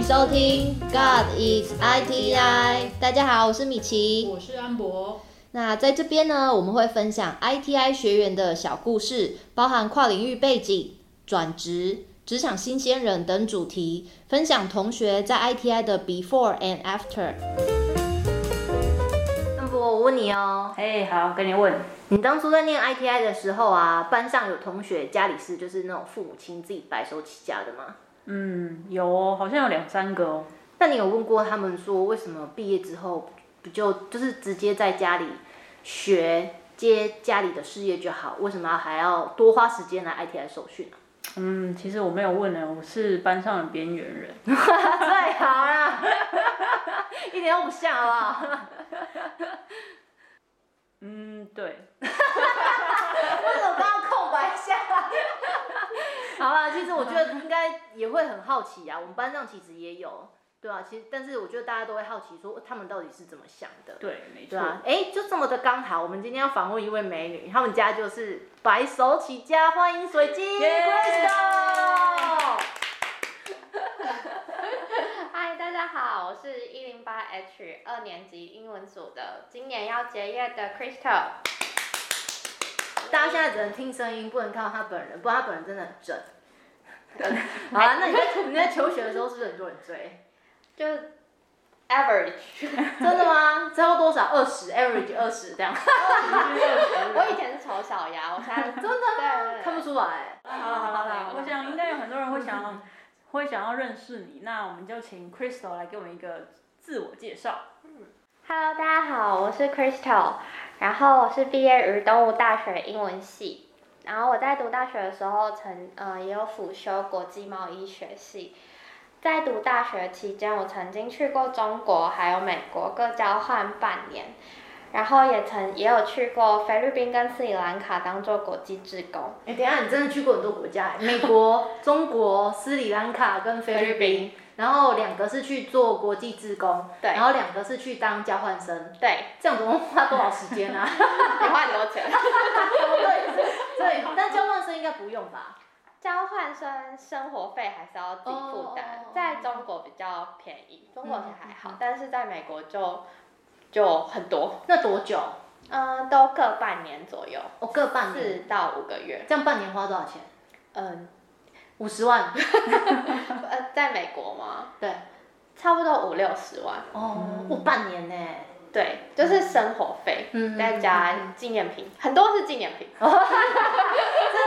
迎收听 God is ITI。大家好，我是米奇。我是安博。那在这边呢，我们会分享 ITI 学员的小故事，包含跨领域背景、转职、职场新鲜人等主题，分享同学在 ITI 的 Before and After。安博，我问你哦，哎，好，跟你问，你当初在念 ITI 的时候啊，班上有同学家里是就是那种父母亲自己白手起家的吗？嗯，有哦，好像有两三个哦。那你有问过他们说，为什么毕业之后不就就是直接在家里学接家里的事业就好？为什么还要多花时间来 ITI 受训啊？嗯，其实我没有问呢，我是班上的边缘人。最好啦，一点都不像，好不好？嗯，对。为什么刚刚空白下？好啦，其实我觉得应该也会很好奇啊。我们班上其实也有，对啊，其实但是我觉得大家都会好奇说他们到底是怎么想的。对，没错。对啊，哎，就这么的刚好，我们今天要访问一位美女，他们家就是白手起家，欢迎水晶。嗨，大家好，我是一零八 H 二年级英文组的，今年要结业的 Crystal。大家现在只能听声音，不能看到她本人，不然她本人真的很正。好啊，那你在你在求学的时候是不是很多人追？就 average，真的吗？差不多多少？二十，average 二十这样。我以前是丑小鸭，我现在真的吗？看不出来。好了好了好了，我想应该有很多人会想要会想要认识你，那我们就请 Crystal 来给我们一个自我介绍。Hello，大家好，我是 Crystal，然后我是毕业于东吴大学英文系，然后我在读大学的时候曾呃也有辅修国际贸易学系，在读大学期间，我曾经去过中国还有美国各交换半年，然后也曾也有去过菲律宾跟斯里兰卡当做国际志工。哎，等一下，你真的去过很多国家？美国、中国、斯里兰卡跟菲律宾。然后两个是去做国际志工，对，然后两个是去当交换生，对，这样总共花多少时间啊？你花很多钱。对，对，但交换生应该不用吧？交换生生活费还是要自己负担，在中国比较便宜，中国其实还好，但是在美国就就很多。那多久？嗯，都各半年左右。哦，各半年。四到五个月。这样半年花多少钱？嗯。五十万，呃，在美国吗？对，差不多五六十万。哦，我半年呢？对，就是生活费，再加纪念品，很多是纪念品。这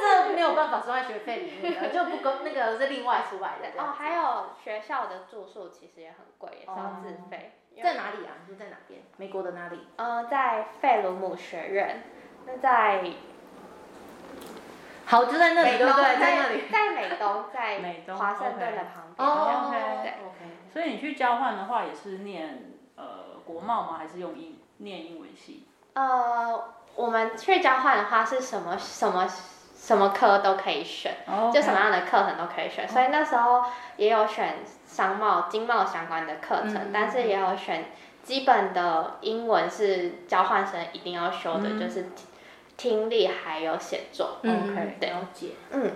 这没有办法算在学费里面的，就不够那个是另外出来的。哦，还有学校的住宿其实也很贵，也是要自费。在哪里啊？你说在哪边？美国的哪里？呃，在费罗姆学院。那在。好，就在那里，对不对？在那里，在美东，在华盛顿的旁边。哦，OK，OK。所以你去交换的话，也是念呃国贸吗？还是用英念英文系？呃，我们去交换的话，是什么什么什么科都可以选，就什么样的课程都可以选。所以那时候也有选商贸、经贸相关的课程，但是也有选基本的英文是交换生一定要修的，就是。听力还有写作，OK，对，了解。嗯，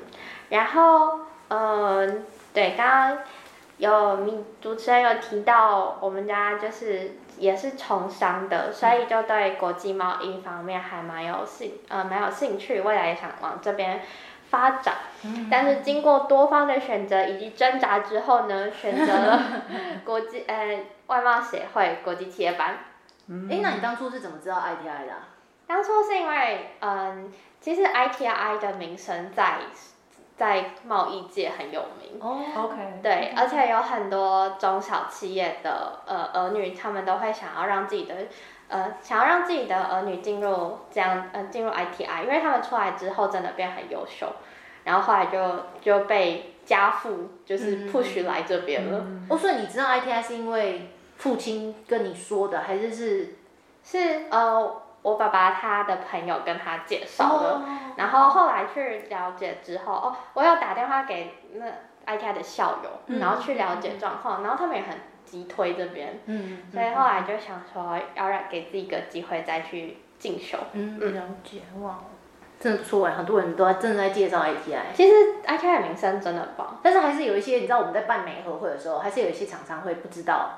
然后，嗯，对，刚刚有主主持人有提到，我们家就是也是从商的，所以就对国际贸易方面还蛮有兴，呃，蛮有兴趣，未来也想往这边发展。但是经过多方的选择以及挣扎之后呢，选择了国际呃外贸协会国际企业班。哎，那你当初是怎么知道 ITI 的？当初是因为，嗯，其实 ITI 的名声在在贸易界很有名。哦，OK。对，而且有很多中小企业的呃儿女，他们都会想要让自己的呃想要让自己的儿女进入这样呃进入 ITI，因为他们出来之后真的变很优秀，然后后来就就被家父就是 push 来这边了。哦，所以你知道 ITI 是因为父亲跟你说的，还是是是呃？我爸爸他的朋友跟他介绍的，然后后来去了解之后，哦，我有打电话给那 ITI 的校友，然后去了解状况，然后他们也很急推这边，嗯，所以后来就想说要让给自己一个机会再去进修，嗯，了解哇，真的不错哎，很多人都在正在介绍 ITI。其实 ITI 的名声真的很棒，但是还是有一些，你知道我们在办美合会的时候，还是有一些厂商会不知道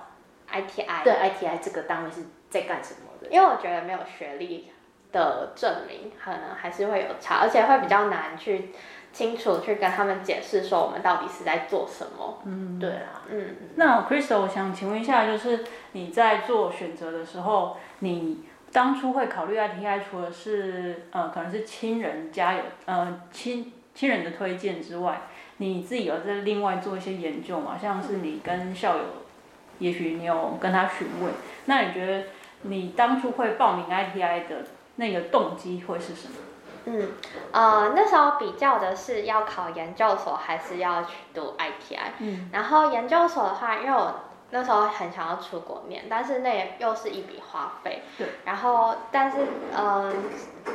ITI 对 ITI 这个单位是在干什么的。因为我觉得没有学历的证明，可能还是会有差，而且会比较难去清楚去跟他们解释说我们到底是在做什么。嗯，对啊，嗯，那 Crystal，我想请问一下，就是你在做选择的时候，你当初会考虑 ITI，除了是呃可能是亲人家有呃亲亲人的推荐之外，你自己有在另外做一些研究吗？像是你跟校友，也许你有跟他询问，那你觉得你当初会报名 ITI 的那个动机会是什么？嗯，呃，那时候比较的是要考研究所还是要去读 ITI。嗯，然后研究所的话，因为我那时候很想要出国念，但是那也又是一笔花费。对。然后，但是，嗯、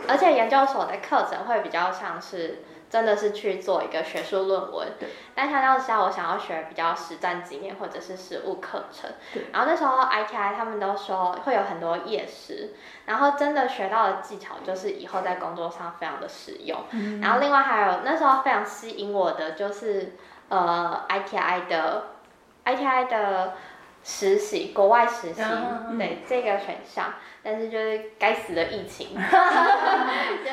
而且研究所的课程会比较像是真的是去做一个学术论文。对。但相较之下，我想要学比较实战经验或者是实务课程。对。然后那时候 ITI 他们都说会有很多夜师，然后真的学到的技巧就是以后在工作上非常的实用。嗯然后另外还有那时候非常吸引我的就是呃 ITI 的 ITI 的实习，国外实习，嗯对这个选项，但是就是该死的疫情，就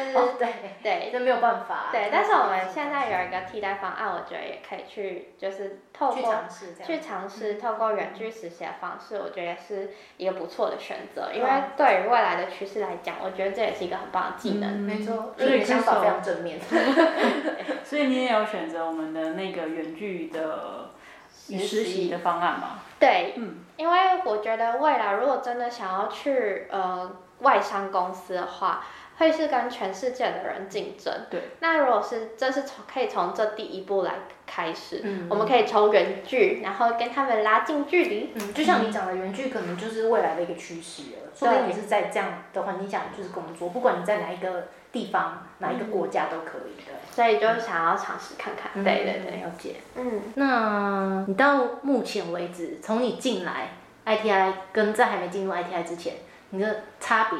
是、哦对，对这没有办法。对，但是我们现在有一个替代方案，我觉得也可以去就是透去过尝试。去尝试透过远距实习的方式，我觉得是一个不错的选择，因为嗯对于未来的趋势来讲，我觉得这也是一个很棒的技能。没错，所以你想法非常正面。所以你也有选择我们的那个远距的实实习的方案吗？对，嗯，因为我觉得未来如果真的想要去呃外商公司的话，会是跟全世界的人竞争。对。那如果是这是从可以从这第一步来开始，嗯我们可以从远距，然后跟他们拉近距离。嗯，就像你讲的，远距可能就是未来的一个趋势了。说不定你是在这样的环境下就是工作，不管你在哪一个地方、哪一个国家都可以的。所以就是想要尝试看看。嗯对对对，了解。嗯。那你到目前为止，从你进来 ITI 跟在还没进入 ITI 之前，你的差别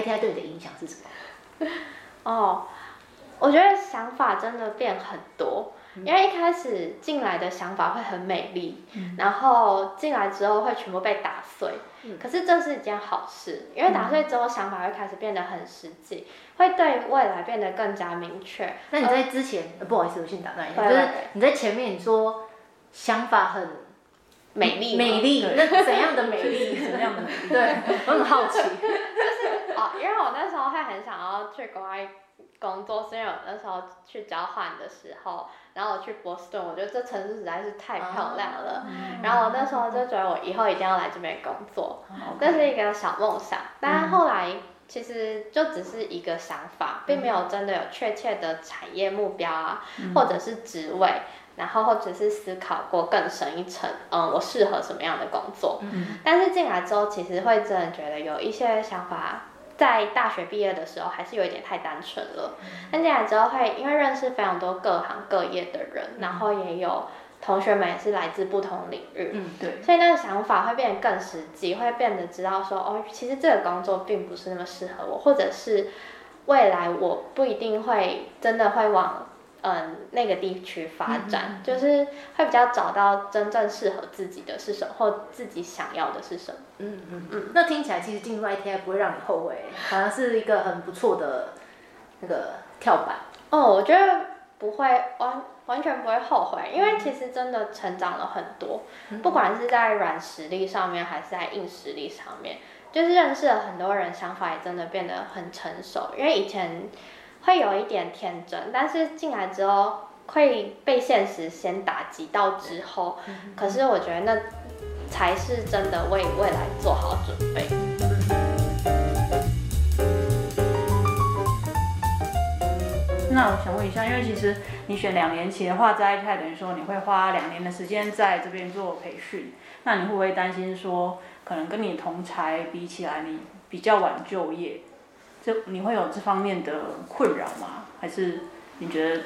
，ITI 对你的影响是什么？哦，我觉得想法真的变很多，嗯因为一开始进来的想法会很美丽，然后进来之后会全部被打碎。嗯可是这是一件好事，因为打碎之后想法会开始变得很实际，会对未来变得更加明确。那你在之前，呃不好意思，我先打断一下，就是你在前面你说想法很美丽美丽，那怎样的美是丽？怎样的美丽？对，我很好奇。就是哦，因为我那时候会很想要去国外工作，是因为我那时候去交换的时候，然后我去波士顿，我觉得这城市实在是太漂亮了。然后我那时候就觉得我以后一定要来这边工作，这是一个小梦想。但是后来其实就只是一个想法，并没有真的有确切的产业目标啊，或者是职位。然后或者是思考过更深一层，嗯，我适合什么样的工作？嗯，但是进来之后，其实会真的觉得有一些想法，在大学毕业的时候还是有一点太单纯了。但进来之后会，因为认识非常多各行各业的人，然后也有同学们也是来自不同领域，嗯，对，所以那个想法会变得更实际，会变得知道说，哦，其实这个工作并不是那么适合我，或者是未来我不一定会真的会往嗯那个地区发展，就是会比较找到真正适合自己的是什么，或自己想要的是什么。嗯嗯嗯，那听起来其实进入 ITI 不会让你后悔，反而是一个很不错的那个跳板。哦，我觉得不会完完全不会后悔，因为其实真的成长了很多，不管是在软实力上面，还是在硬实力上面，就是认识了很多人，想法也真的变得很成熟。因为以前会有一点天真，但是进来之后会被现实先打击到之后，可是我觉得那才是真的为未来做好准备。那我想问一下，因为其实你选两年期的话，在 ITI 等于说你会花两年的时间在这边做培训，那你会不会担心说，可能跟你同才比起来，你比较晚就业，这你会有这方面的困扰吗？还是你觉得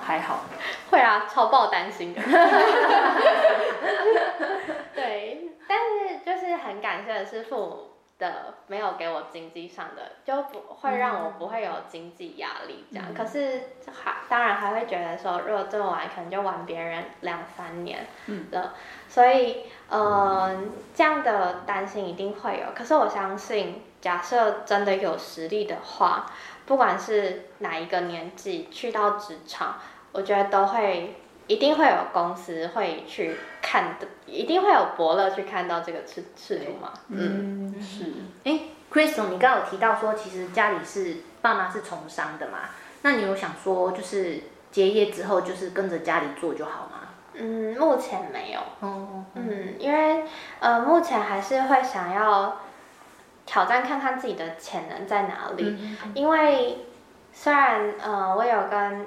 还好？会啊，超爆担心的。对，但是就是很感谢的是父母的，没有给我经济上的，就不会让我不会有经济压力这样。可是还当然还会觉得说，如果这么玩，可能就玩别人两三年了。所以，嗯，这样的担心一定会有。可是我相信，假设真的有实力的话，不管是哪一个年纪去到职场，我觉得都会。一定会有公司会去看的，一定会有伯乐去看到这个赤赤兔嘛？嗯，是。哎，Crystal，你刚刚有提到说，其实家里是爸妈是从商的嘛？那你有想说，就是结业之后就是跟着家里做就好吗？嗯，目前没有。哦。嗯，因为呃，目前还是会想要挑战看看自己的潜能在哪里。嗯。因为虽然呃，我有跟。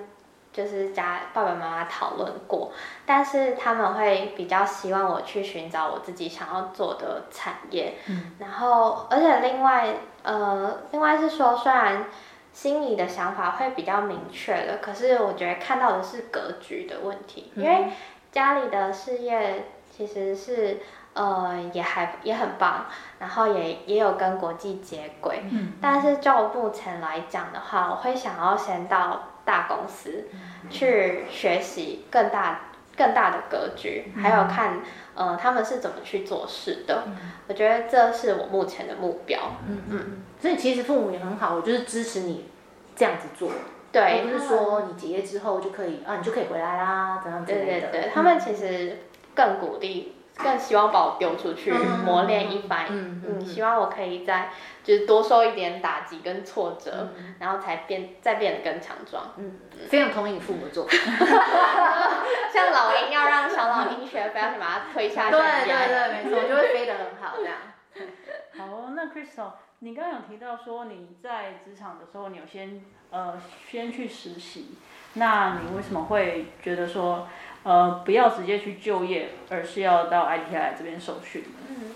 就是家爸爸妈妈讨论过，但是他们会比较希望我去寻找我自己想要做的产业。嗯，然后而且另外呃，另外是说，虽然心里的想法会比较明确的，可是我觉得看到的是格局的问题，因为家里的事业其实是呃也还也很棒，然后也也有跟国际接轨。嗯，但是就目前来讲的话，我会想要先到。大公司去学习更大、更大的格局，还有看呃他们是怎么去做事的。我觉得这是我目前的目标。嗯嗯，所以其实父母也很好，我就是支持你这样子做。对，不是说你结业之后就可以啊，你就可以回来啦，怎样之类的。对对对，他们其实更鼓励。更希望把我丢出去磨练一番，嗯，希望我可以再就是多受一点打击跟挫折，然后才变再变得更强壮。嗯，非常同意你父母做。像老鹰要让小老鹰学飞，要去把它推下去。对对对，没错，就会飞得很好这样。好，那 Crystal，你刚刚有提到说你在职场的时候，你有先呃先去实习，那你为什么会觉得说？呃，不要直接去就业，而是要到 ITI 这边受训。嗯，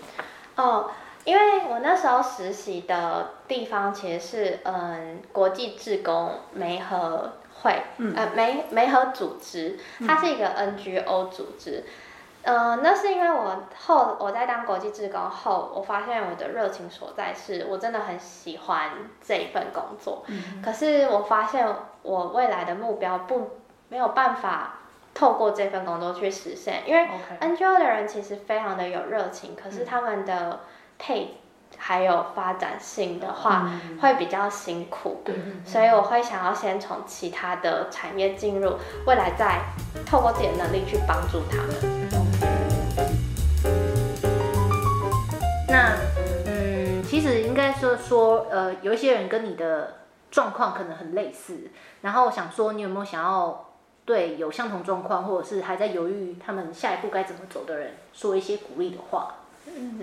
哦，因为我那时候实习的地方其实是嗯国际志工媒合会，呃媒媒合组织，它是一个 NGO 组织。嗯，那是因为我后我在当国际志工后，我发现我的热情所在是我真的很喜欢这一份工作。嗯，可是我发现我未来的目标不没有办法。透过这份工作去实现，因为 NGO 的人其实非常的有热情，可是他们的配还有发展性的话会比较辛苦，所以我会想要先从其他的产业进入，未来再透过自己的能力去帮助他们。那嗯，其实应该说说呃，有一些人跟你的状况可能很类似，然后我想说你有没有想要。对有相同状况，或者是还在犹豫他们下一步该怎么走的人，说一些鼓励的话。嗯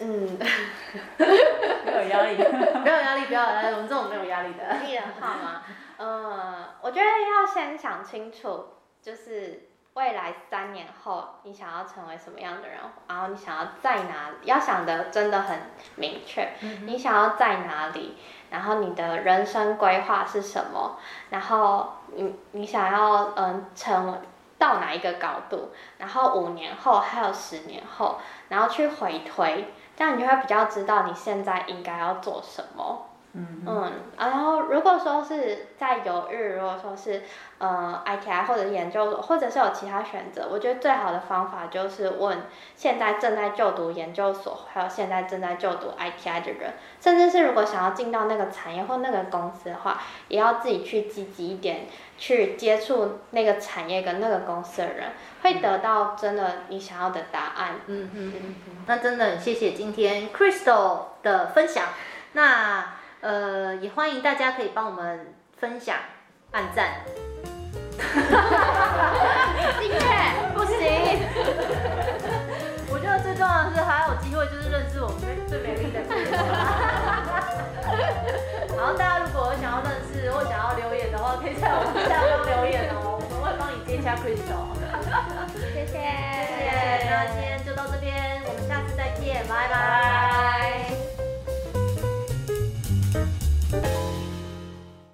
嗯，没有压力，没有压力，不要来，我们这种没有压力的。鼓励的话吗？嗯，我觉得要先想清楚，就是未来三年后你想要成为什么样的人，然后你想要在哪里，要想的真的很明确。你想要在哪里？然后你的人生规划是什么？然后你你想要嗯成为到哪一个高度？然后五年后还有十年后，然后去回推，这样你就会比较知道你现在应该要做什么。嗯，然后如果说是在犹豫，如果说是呃 ITI 或者研究所，或者是有其他选择，我觉得最好的方法就是问现在正在就读研究所，还有现在正在就读 ITI 的人，甚至是如果想要进到那个产业或那个公司的话，也要自己去积极一点，去接触那个产业跟那个公司的人，会得到真的你想要的答案。嗯嗯嗯，那真的谢谢今天 Crystal 的分享，那。呃，也欢迎大家可以帮我们分享、按赞。订阅不行。我觉得最重要的是还有机会，就是认识我们最美丽的。然后大家如果想要认识或想要留言的话，可以在我们下方留言哦，我们会帮你接洽 Crystal。谢谢，谢谢。那今天就到这边，我们下次